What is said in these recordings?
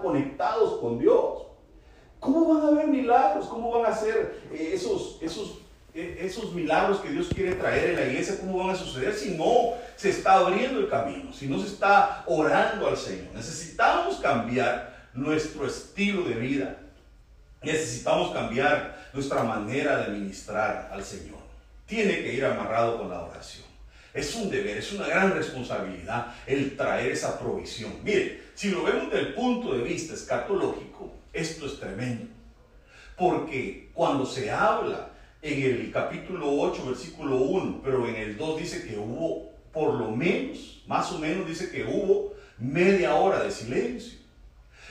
conectados con Dios. ¿Cómo van a haber milagros? ¿Cómo van a ser eh, esos, esos, eh, esos milagros que Dios quiere traer en la iglesia? ¿Cómo van a suceder si no se está abriendo el camino? Si no se está orando al Señor. Necesitamos cambiar nuestro estilo de vida. Necesitamos cambiar nuestra manera de ministrar al Señor. Tiene que ir amarrado con la oración. Es un deber, es una gran responsabilidad el traer esa provisión. Mire, si lo vemos desde el punto de vista escatológico, esto es tremendo. Porque cuando se habla en el capítulo 8, versículo 1, pero en el 2 dice que hubo por lo menos, más o menos dice que hubo media hora de silencio.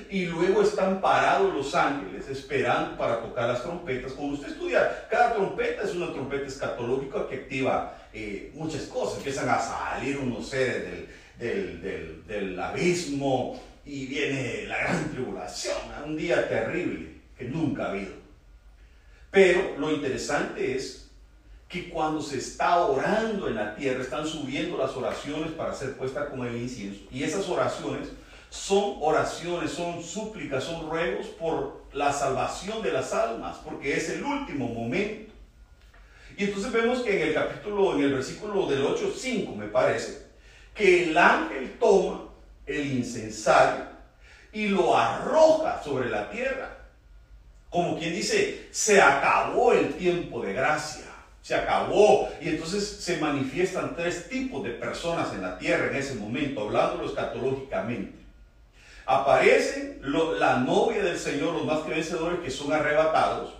Y luego están parados los ángeles esperando para tocar las trompetas. Cuando usted estudia, cada trompeta es una trompeta escatológica que activa eh, muchas cosas. Empiezan a salir unos seres del, del, del, abismo y viene la gran tribulación, un día terrible que nunca ha habido. Pero lo interesante es que cuando se está orando en la tierra, están subiendo las oraciones para ser puestas con el incienso. Y esas oraciones son oraciones, son súplicas, son ruegos por la salvación de las almas, porque es el último momento. Y entonces vemos que en el capítulo, en el versículo del 8.5 me parece, que el ángel toma el incensario y lo arroja sobre la tierra. Como quien dice, se acabó el tiempo de gracia, se acabó. Y entonces se manifiestan tres tipos de personas en la tierra en ese momento, hablando escatológicamente aparecen la novia del Señor, los más que vencedores que son arrebatados.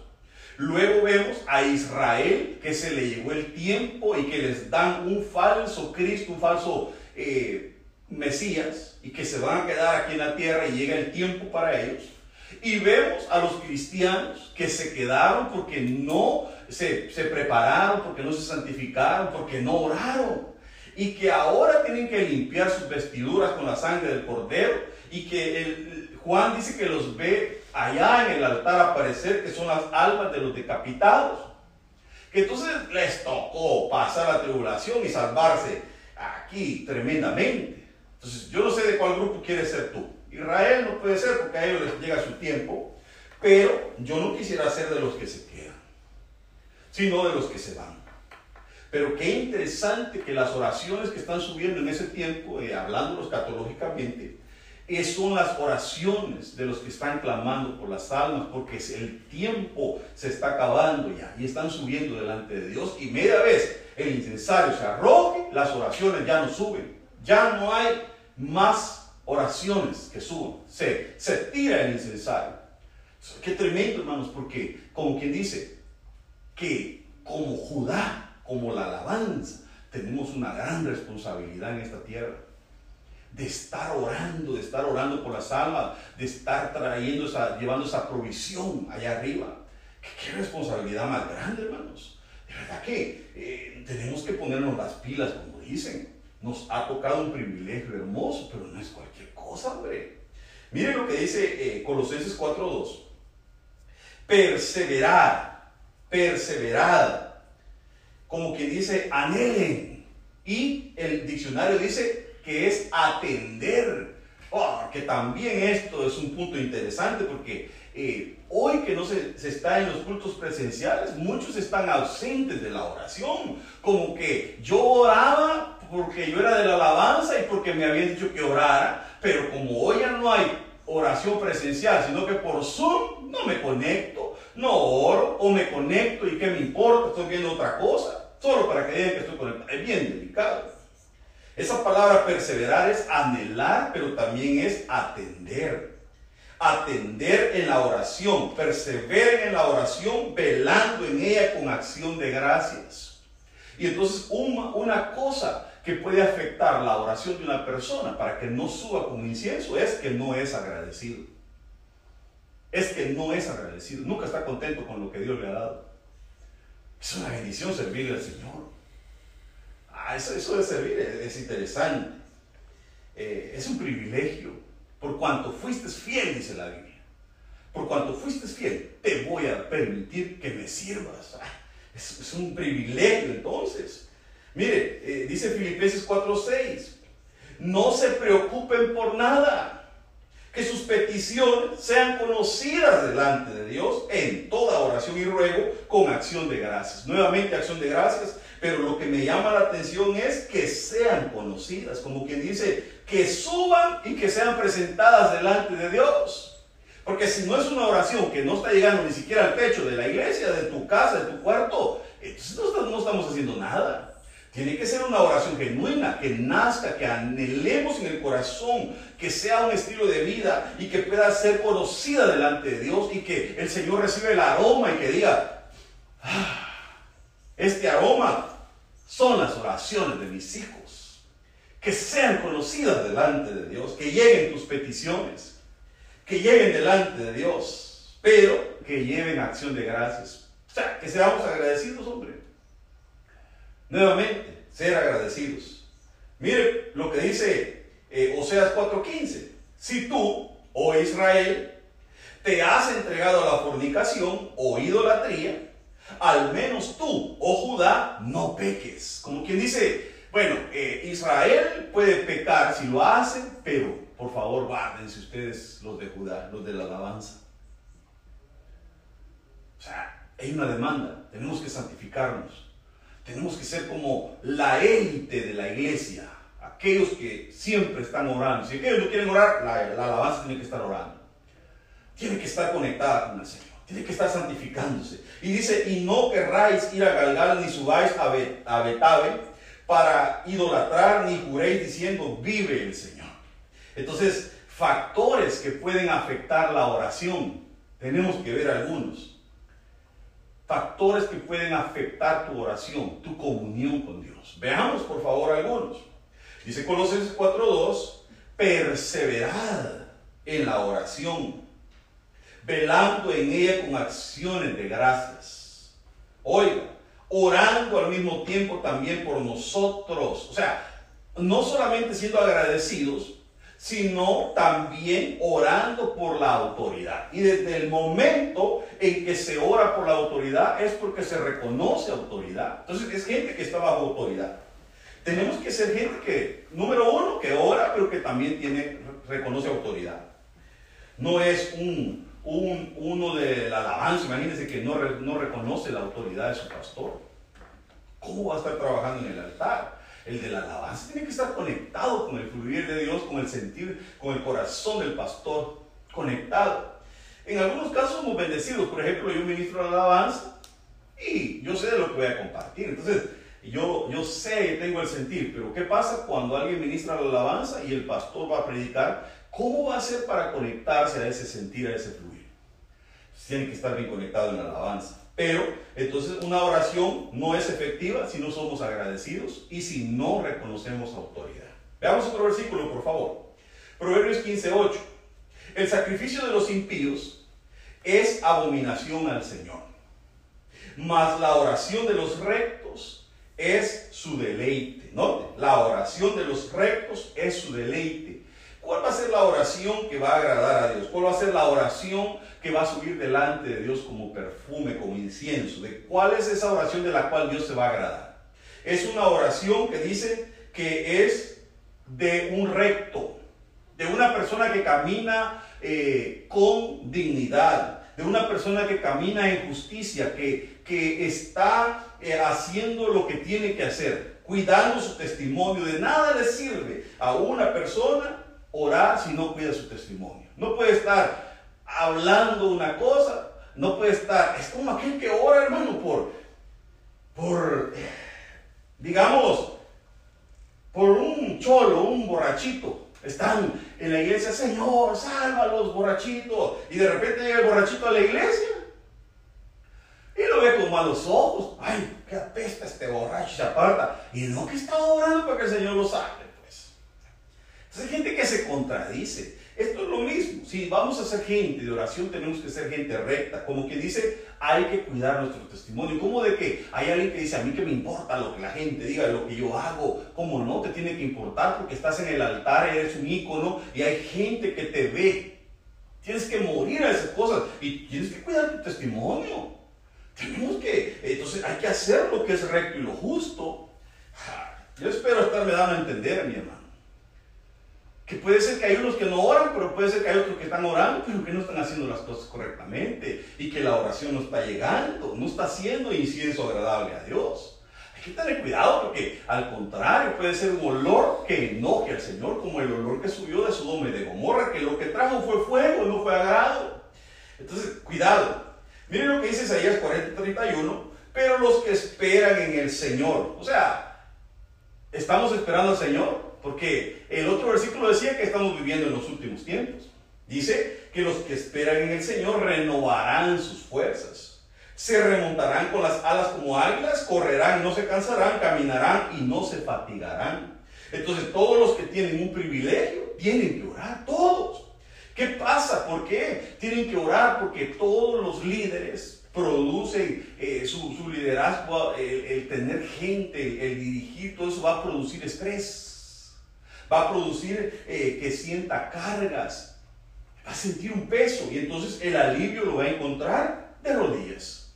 Luego vemos a Israel que se le llegó el tiempo y que les dan un falso Cristo, un falso eh, Mesías y que se van a quedar aquí en la tierra y llega el tiempo para ellos. Y vemos a los cristianos que se quedaron porque no se, prepararon, porque no se santificaron, porque no oraron. Y que ahora tienen que limpiar sus vestiduras con la sangre del cordero y que Juan dice que los ve allá en el altar aparecer, que son las almas de los decapitados. Que entonces les tocó pasar la tribulación y salvarse aquí tremendamente. Entonces yo no sé de cuál grupo quieres ser tú. Israel no puede ser porque a ellos les llega su tiempo, pero yo no quisiera ser de los que se quedan, sino de los que se van. Pero qué interesante que las oraciones que están subiendo en ese tiempo, eh, hablando escatológicamente, son las oraciones de los que están clamando por las almas, porque el tiempo se está acabando ya y están subiendo delante de Dios. Y media vez el incensario se arroje, las oraciones ya no suben. Ya no hay más oraciones que suban. Se, se tira el incensario. Qué tremendo, hermanos, porque como quien dice que como Judá, como la alabanza, tenemos una gran responsabilidad en esta tierra de estar orando, de estar orando por las almas, de estar trayendo esa, llevando esa provisión allá arriba. ¿Qué, responsabilidad más grande, hermanos. De verdad que eh, tenemos que ponernos las pilas, como dicen. Nos ha tocado un privilegio hermoso, pero no es cualquier cosa, hombre. Miren lo que dice eh, Colosenses 4.2. Perseverar, perseverad. Como que dice, anhelen. Y el diccionario dice, que es atender. Oh, que también esto es un punto interesante porque eh, hoy que no se, se, está en los cultos presenciales, muchos están ausentes de la oración. Como que yo oraba porque yo era de la alabanza y porque me habían dicho que orara, pero como hoy ya no hay oración presencial, sino que por Zoom no me conecto, no oro o me conecto y qué me importa, estoy viendo otra cosa, solo para que digan que estoy conectado. Es bien delicado. Esa palabra perseverar es anhelar, pero también es atender. Atender en la oración, perseveren en la oración, velando en ella con acción de gracias. Y entonces una, cosa que puede afectar la oración de una persona para que no suba con incienso es que no es agradecido. Es que no es agradecido, nunca está contento con lo que Dios le ha dado. Es una bendición servirle al Señor. Ah, eso, de servir es, interesante. Eh, es un privilegio. Por cuanto fuiste fiel, dice la Biblia. Por cuanto fuiste fiel, te voy a permitir que me sirvas. Ah, es, un privilegio entonces. Mire, eh, dice Filipenses 4:6. No se preocupen por nada. Que sus peticiones sean conocidas delante de Dios en toda oración y ruego con acción de gracias. Nuevamente acción de gracias, pero lo que me llama la atención es que sean conocidas, como quien dice, que suban y que sean presentadas delante de Dios. Porque si no es una oración que no está llegando ni siquiera al techo de la iglesia, de tu casa, de tu cuarto, entonces no estamos haciendo nada. Tiene que ser una oración genuina, que nazca, que anhelemos en el corazón, que sea un estilo de vida y que pueda ser conocida delante de Dios y que el Señor reciba el aroma y que diga, ah, este aroma son las oraciones de mis hijos. Que sean conocidas delante de Dios, que lleguen tus peticiones, que lleguen delante de Dios, pero que lleven acción de gracias. O sea, que seamos agradecidos, hombre. Nuevamente, ser agradecidos. Mire lo que dice eh, Oseas 4:15. Si tú, oh Israel, te has entregado a la fornicación o idolatría, al menos tú, oh Judá, no peques. Como quien dice, bueno, eh, Israel puede pecar si lo hacen, pero por favor guárdense ustedes los de Judá, los de la alabanza. O sea, hay una demanda, tenemos que santificarnos. Tenemos que ser como la élite de la iglesia, aquellos que siempre están orando. Si aquellos no quieren orar, la, alabanza tiene que estar orando. Tiene que estar conectada con el Señor. Tiene que estar santificándose. Y dice, y no querráis ir a Galgal ni subáis a, a Betabe para idolatrar ni juréis diciendo, vive el Señor. Entonces, factores que pueden afectar la oración. Tenemos que ver algunos factores que pueden afectar tu oración, tu comunión con Dios. Veamos por favor algunos. Dice Colosenses 4.2, perseverad en la oración, velando en ella con acciones de gracias. Oiga, orando al mismo tiempo también por nosotros. O sea, no solamente siendo agradecidos, sino también orando por la autoridad. Y desde el momento en que se ora por la autoridad es porque se reconoce autoridad. Entonces es gente que está bajo autoridad. Tenemos que ser gente que, número uno, que ora, pero que también tiene, reconoce autoridad. No es un, un uno de la alabanza, imagínense que no, no reconoce la autoridad de su pastor. ¿Cómo va a estar trabajando en el altar? El de la alabanza tiene que estar conectado con el fluir de Dios, con el sentir, con el corazón del pastor, conectado. En algunos casos somos bendecidos. Por ejemplo, yo ministro la alabanza y yo sé de lo que voy a compartir. Entonces, yo, yo sé, tengo el sentir, pero ¿qué pasa cuando alguien ministra la alabanza y el pastor va a predicar? ¿Cómo va a hacer para conectarse a ese sentir, a ese fluir? Tiene que estar bien conectado en la alabanza. Pero entonces una oración no es efectiva si no somos agradecidos y si no reconocemos autoridad. Veamos otro versículo, por favor. Proverbios 15:8. El sacrificio de los impíos es abominación al Señor, mas la oración de los rectos es su deleite. Note, la oración de los rectos es su deleite. ¿Cuál va a ser la oración que va a agradar a Dios? ¿Cuál va a ser la oración que va a subir delante de Dios como perfume, como incienso? ¿De cuál es esa oración de la cual Dios se va a agradar? Es una oración que dice que es de un recto, de una persona que camina eh, con dignidad, de una persona que camina en justicia, que, que está eh, haciendo lo que tiene que hacer, cuidando su testimonio. De nada le sirve a una persona orar si no cuida su testimonio. No puede estar hablando una cosa, no puede estar, es como aquel que ora, hermano, por, por, digamos, por un cholo, un borrachito. Están en la iglesia, Señor, salva a los borrachitos. Y de repente llega el borrachito a la iglesia. Y lo ve con malos ojos. Ay, qué apesta este borracho, se aparta. Y no que está orando para que el Señor lo saque hay gente que se contradice. Esto es lo mismo. Si vamos a ser gente de oración, tenemos que ser gente recta. Como que dice, hay que cuidar nuestro testimonio. ¿Cómo de que hay alguien que dice, a mí que me importa lo que la gente diga, lo que yo hago? ¿Cómo no? Te tiene que importar porque estás en el altar, eres un ícono y hay gente que te ve. Tienes que morir a esas cosas y tienes que cuidar tu testimonio. Tenemos que, entonces hay que hacer lo que es recto y lo justo. Yo espero estarme dando a entender, mi hermano. Que puede ser que hay unos que no oran, pero puede ser que hay otros que están orando, pero que no están haciendo las cosas correctamente. Y que la oración no está llegando, no está haciendo incienso agradable a Dios. Hay que tener cuidado porque al contrario puede ser un olor que enoje al Señor, como el olor que subió de Sodoma y de Gomorra, que lo que trajo fue fuego, no fue agrado. Entonces, cuidado. Miren lo que dice Isaías 40:31, pero los que esperan en el Señor, o sea, estamos esperando al Señor, porque el otro versículo decía que estamos viviendo en los últimos tiempos. Dice que los que esperan en el Señor renovarán sus fuerzas. Se remontarán con las alas como águilas, correrán no se cansarán, caminarán y no se fatigarán. Entonces todos los que tienen un privilegio tienen que orar, todos. ¿Qué pasa? ¿Por qué? Tienen que orar porque todos los líderes producen eh, su, liderazgo, el, tener gente, el dirigir, todo eso va a producir estrés va a producir eh, que sienta cargas, va a sentir un peso y entonces el alivio lo va a encontrar de rodillas.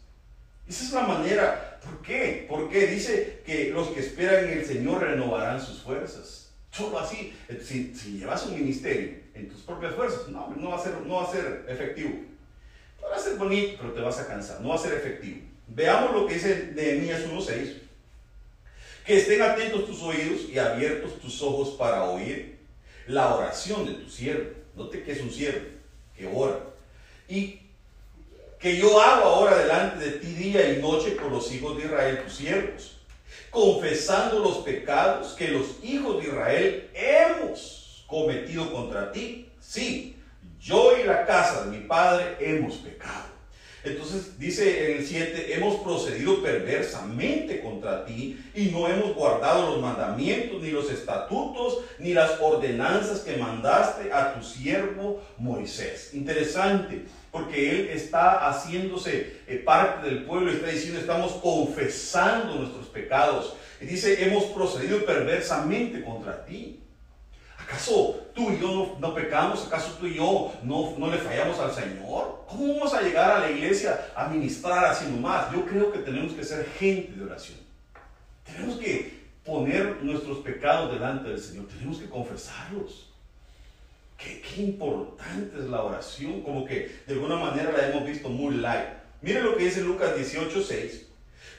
Esa es la manera. ¿Por qué? Porque dice que los que esperan en el Señor renovarán sus fuerzas. Solo así, si, llevas un ministerio en tus propias fuerzas, no, no va a ser, no va a ser efectivo. A ser bonito, pero te vas a cansar, no va a ser efectivo. Veamos lo que dice Nehemías 1.6. Que estén atentos tus oídos y abiertos tus ojos para oír la oración de tu siervo. Note que es un siervo que ora. Y que yo hago ahora delante de ti día y noche por los hijos de Israel, tus siervos, confesando los pecados que los hijos de Israel hemos cometido contra ti. Sí, yo y la casa de mi padre hemos pecado. Entonces dice en el 7, hemos procedido perversamente contra ti y no hemos guardado los mandamientos, ni los estatutos, ni las ordenanzas que mandaste a tu siervo Moisés. Interesante, porque él está haciéndose eh, parte del pueblo, está diciendo, estamos confesando nuestros pecados. Y dice, hemos procedido perversamente contra ti. ¿Acaso tú y yo no, pecamos? ¿Acaso tú y yo no, no, le fallamos al Señor? ¿Cómo vamos a llegar a la iglesia a ministrar así nomás? Yo creo que tenemos que ser gente de oración. Tenemos que poner nuestros pecados delante del Señor. Tenemos que confesarlos. Qué, qué importante es la oración. Como que de alguna manera la hemos visto muy light. Mire lo que dice Lucas 18, 6.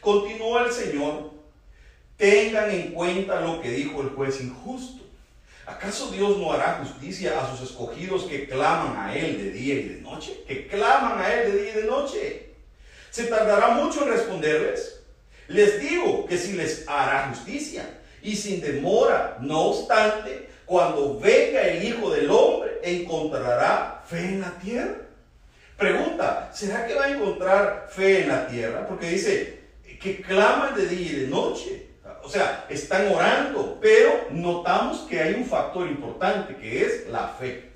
Continúa el Señor. Tengan en cuenta lo que dijo el juez injusto ¿Acaso Dios no hará justicia a sus escogidos que claman a Él de día y de noche? Que claman a Él de día y de noche. ¿Se tardará mucho en responderles? Les digo que si les hará justicia y sin demora, no obstante, cuando venga el Hijo del Hombre, encontrará fe en la tierra. Pregunta, ¿será que va a encontrar fe en la tierra? Porque dice que claman de día y de noche o sea, están orando, pero notamos que hay un factor importante que es la fe.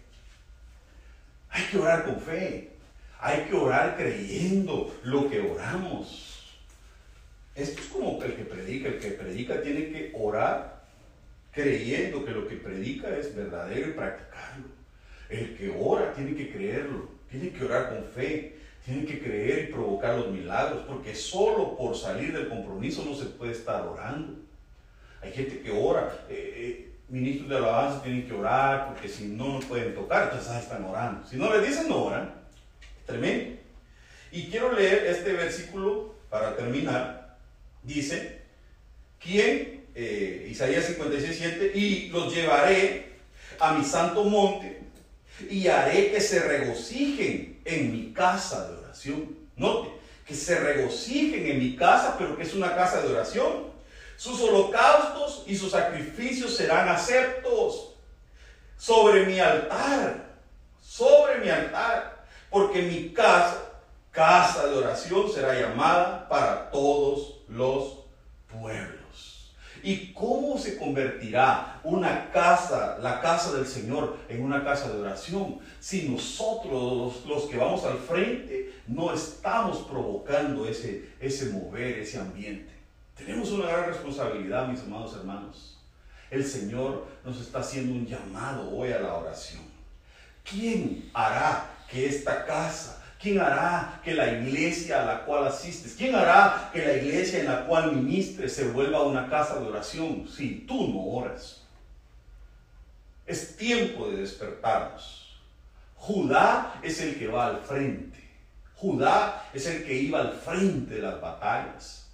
Hay que orar con fe. Hay que orar creyendo lo que oramos. Esto es como el que predica. El que predica tiene que orar creyendo que lo que predica es verdadero y practicarlo. El que ora tiene que creerlo. Tiene que orar con fe. Tiene que creer y provocar los milagros, porque solo por salir del compromiso no se puede estar orando. Hay gente que ora, eh, eh, ministros de alabanza tienen que orar, porque si no, no pueden tocar, entonces están orando. Si no les dicen, no oran. Tremendo. Y quiero leer este versículo para terminar. Dice, ¿quién? Eh, Isaías 56, 7, y los llevaré a mi santo monte y haré que se regocijen en mi casa de oración. Note, que se regocijen en mi casa, pero que es una casa de oración. Sus holocaustos y sus sacrificios serán aceptos sobre mi altar, sobre mi altar, porque mi casa, casa de oración, será llamada para todos los pueblos. ¿Y cómo se convertirá una casa, la casa del Señor, en una casa de oración? Si nosotros, los, que vamos al frente, no estamos provocando ese, ese mover, ese ambiente. Tenemos una gran responsabilidad, mis amados hermanos. El Señor nos está haciendo un llamado hoy a la oración. ¿Quién hará que esta casa ¿Quién hará que la iglesia a la cual asistes? ¿Quién hará que la iglesia en la cual ministres se vuelva una casa de oración si tú no oras? Es tiempo de despertarnos. Judá es el que va al frente. Judá es el que iba al frente de las batallas.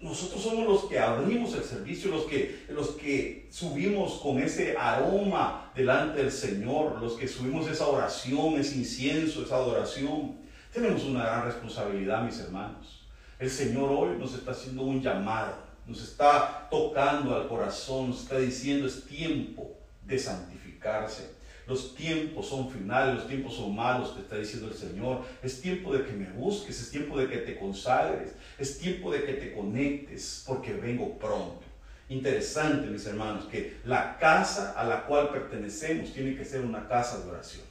Nosotros somos los que abrimos el servicio, los que, los que subimos con ese aroma delante del Señor, los que subimos esa oración, ese incienso, esa adoración. Tenemos una gran responsabilidad, mis hermanos. El Señor hoy nos está haciendo un llamado, nos está tocando al corazón, nos está diciendo es tiempo de santificarse. Los tiempos son finales, los tiempos son malos, te está diciendo el Señor. Es tiempo de que me busques, es tiempo de que te consagres, es tiempo de que te conectes, porque vengo pronto. Interesante, mis hermanos, que la casa a la cual pertenecemos tiene que ser una casa de oración.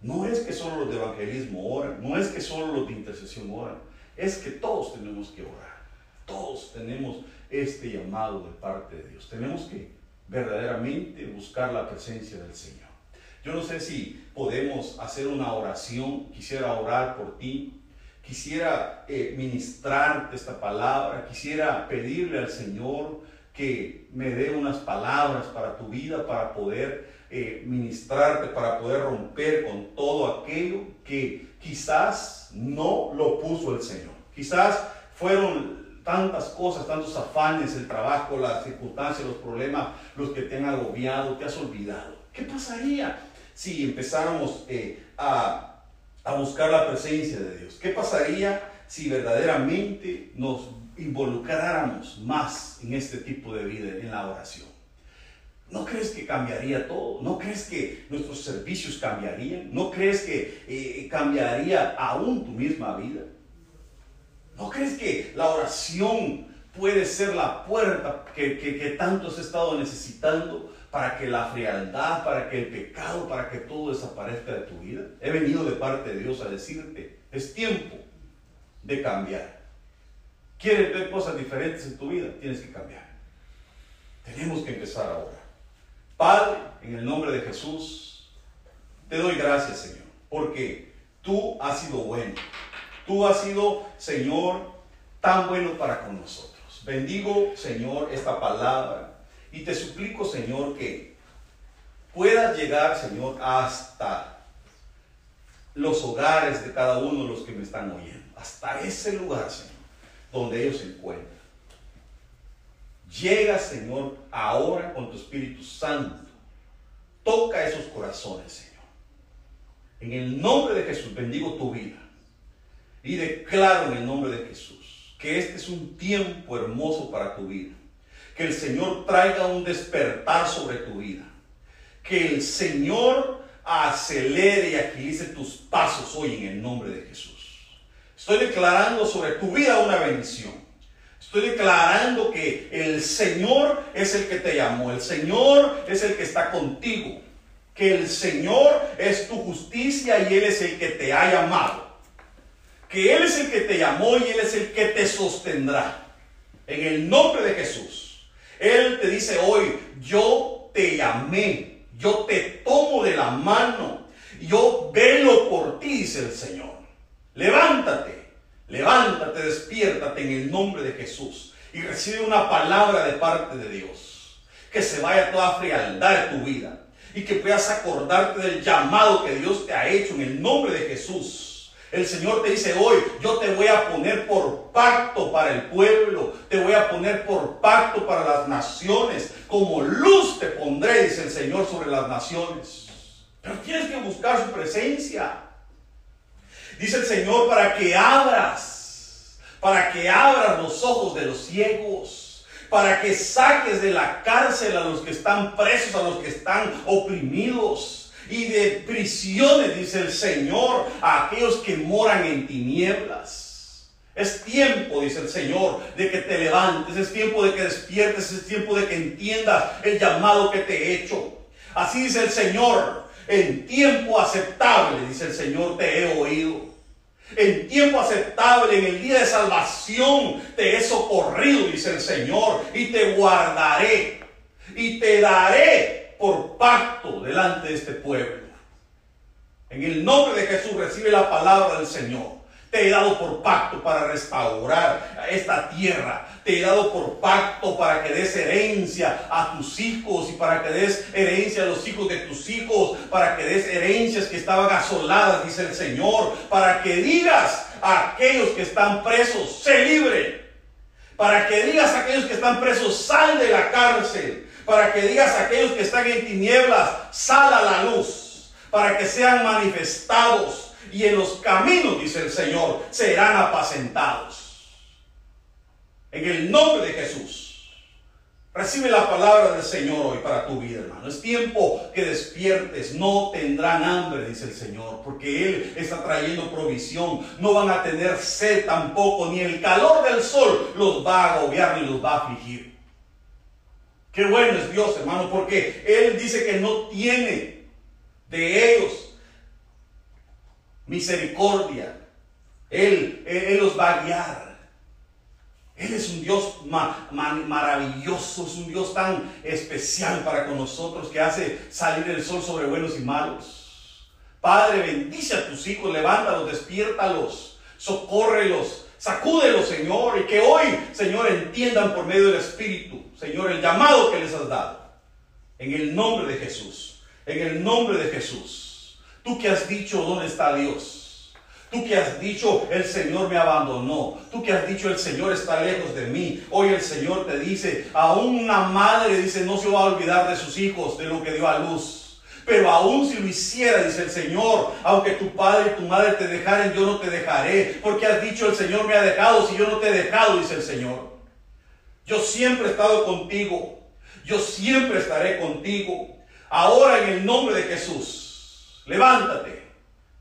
No es que solo los de evangelismo oran, no es que solo los de intercesión oran, es que todos tenemos que orar. Todos tenemos este llamado de parte de Dios. Tenemos que verdaderamente buscar la presencia del Señor. Yo no sé si podemos hacer una oración, quisiera orar por ti, quisiera eh, ministrarte esta palabra, quisiera pedirle al Señor que me dé unas palabras para tu vida, para poder eh, ministrarte, para poder romper con todo aquello que quizás no lo puso el Señor. Quizás fueron tantas cosas, tantos afanes, el trabajo, las circunstancias, los problemas, los que te han agobiado, te has olvidado. ¿Qué pasaría si empezáramos eh, a, a buscar la presencia de Dios? ¿Qué pasaría si verdaderamente nos involucráramos más en este tipo de vida, en la oración? ¿No crees que cambiaría todo? ¿No crees que nuestros servicios cambiarían? ¿No crees que eh, cambiaría aún tu misma vida? ¿No crees que la oración puede ser la puerta que, tanto has estado necesitando para que la frialdad, para que el pecado, para que todo desaparezca de tu vida? He venido de parte de Dios a decirte, es tiempo de cambiar. ¿Quieres ver cosas diferentes en tu vida? Tienes que cambiar. Tenemos que empezar ahora. Padre, en el nombre de Jesús, te doy gracias, Señor, porque tú has sido bueno. Tú has sido, Señor, tan bueno para con nosotros. Bendigo, Señor, esta palabra y te suplico, Señor, que puedas llegar, Señor, hasta los hogares de cada uno de los que me están oyendo. Hasta ese lugar, Señor, donde ellos se encuentran. Llega, Señor, ahora con tu Espíritu Santo. Toca esos corazones, Señor. En el nombre de Jesús bendigo tu vida. Y declaro en el nombre de Jesús que este es un tiempo hermoso para tu vida. Que el Señor traiga un despertar sobre tu vida. Que el Señor acelere y agilice tus pasos hoy en el nombre de Jesús. Estoy declarando sobre tu vida una bendición. Estoy declarando que el Señor es el que te llamó. El Señor es el que está contigo. Que el Señor es tu justicia y Él es el que te ha llamado que Él es el que te llamó y Él es el que te sostendrá. En el nombre de Jesús. Él te dice hoy, yo te llamé, yo te tomo de la mano, yo velo por ti, dice el Señor. Levántate, levántate, despiértate en el nombre de Jesús y recibe una palabra de parte de Dios. Que se vaya toda frialdad de tu vida y que puedas acordarte del llamado que Dios te ha hecho en el nombre de Jesús el Señor te dice hoy, yo te voy a poner por pacto para el pueblo, te voy a poner por pacto para las naciones, como luz te pondré, dice el Señor, sobre las naciones. Pero tienes que buscar su presencia. Dice el Señor, para que abras, para que abras los ojos de los ciegos, para que saques de la cárcel a los que están presos, a los que están oprimidos y de prisiones, dice el Señor, a aquellos que moran en tinieblas. Es tiempo, dice el Señor, de que te levantes, es tiempo de que despiertes, es tiempo de que entiendas el llamado que te he hecho. Así dice el Señor, en tiempo aceptable, dice el Señor, te he oído. En tiempo aceptable, en el día de salvación, te he socorrido, dice el Señor, y te guardaré y te daré por pacto delante de este pueblo. En el nombre de Jesús recibe la palabra del Señor. Te he dado por pacto para restaurar esta tierra. Te he dado por pacto para que des herencia a tus hijos y para que des herencia a los hijos de tus hijos, para que des herencias que estaban asoladas, dice el Señor, para que digas a aquellos que están presos, se libre. Para que digas a aquellos que están presos, sal de la cárcel. Para que digas a aquellos que están en tinieblas, sal a la luz. Para que sean manifestados y en los caminos, dice el Señor, serán apacentados. En el nombre de Jesús. Recibe la palabra del Señor hoy para tu vida, hermano. Es tiempo que despiertes. No tendrán hambre, dice el Señor, porque Él está trayendo provisión. No van a tener sed tampoco, ni el calor del sol los va a agobiar ni los va a afligir. Qué bueno es Dios, hermano, porque Él dice que no tiene de ellos misericordia. Él, él, los va a guiar. Él es un Dios maravilloso, es un Dios tan especial para con nosotros que hace salir el sol sobre buenos y malos. Padre, bendice a tus hijos, levántalos, despiértalos, socórrelos, sacúdelos, Señor, y que hoy, Señor, entiendan por medio del Espíritu, Señor, el llamado que les has dado. En el nombre de Jesús, en el nombre de Jesús. Tú que has dicho, ¿dónde está Dios? Tú que has dicho, el Señor me abandonó. Tú que has dicho, el Señor está lejos de mí. Hoy el Señor te dice, aún una madre dice, no se va a olvidar de sus hijos, de lo que dio a luz. Pero aún si lo hiciera, dice el Señor, aunque tu padre y tu madre te dejaren, yo no te dejaré. Porque has dicho, el Señor me ha dejado, si yo no te he dejado, dice el Señor. Yo siempre he estado contigo. Yo siempre estaré contigo. Ahora en el nombre de Jesús. Levántate,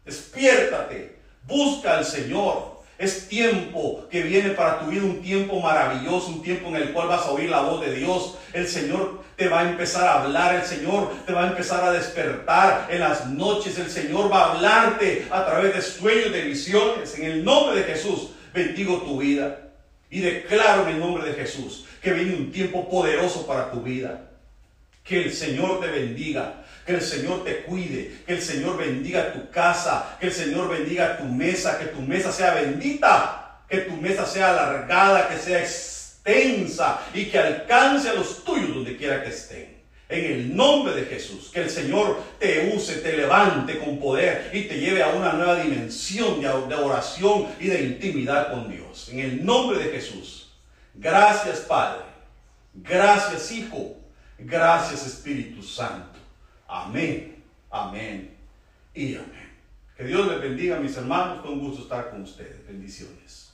despiértate, busca al Señor. Es tiempo que viene para tu vida, un tiempo maravilloso, un tiempo en el cual vas a oír la voz de Dios. El Señor te va a empezar a hablar, el Señor te va a empezar a despertar en las noches, el Señor va a hablarte a través de sueños, de visiones. En el nombre de Jesús, bendigo tu vida y declaro en el nombre de Jesús que viene un tiempo poderoso para tu vida. Que el Señor te bendiga. Que el Señor te cuide, que el Señor bendiga tu casa, que el Señor bendiga tu mesa, que tu mesa sea bendita, que tu mesa sea alargada, que sea extensa y que alcance a los tuyos donde quiera que estén. En el nombre de Jesús, que el Señor te use, te levante con poder y te lleve a una nueva dimensión de oración y de intimidad con Dios. En el nombre de Jesús. Gracias Padre. Gracias Hijo. Gracias Espíritu Santo. Amén, amén y amén. Que Dios les bendiga, mis hermanos. Un gusto estar con ustedes. Bendiciones.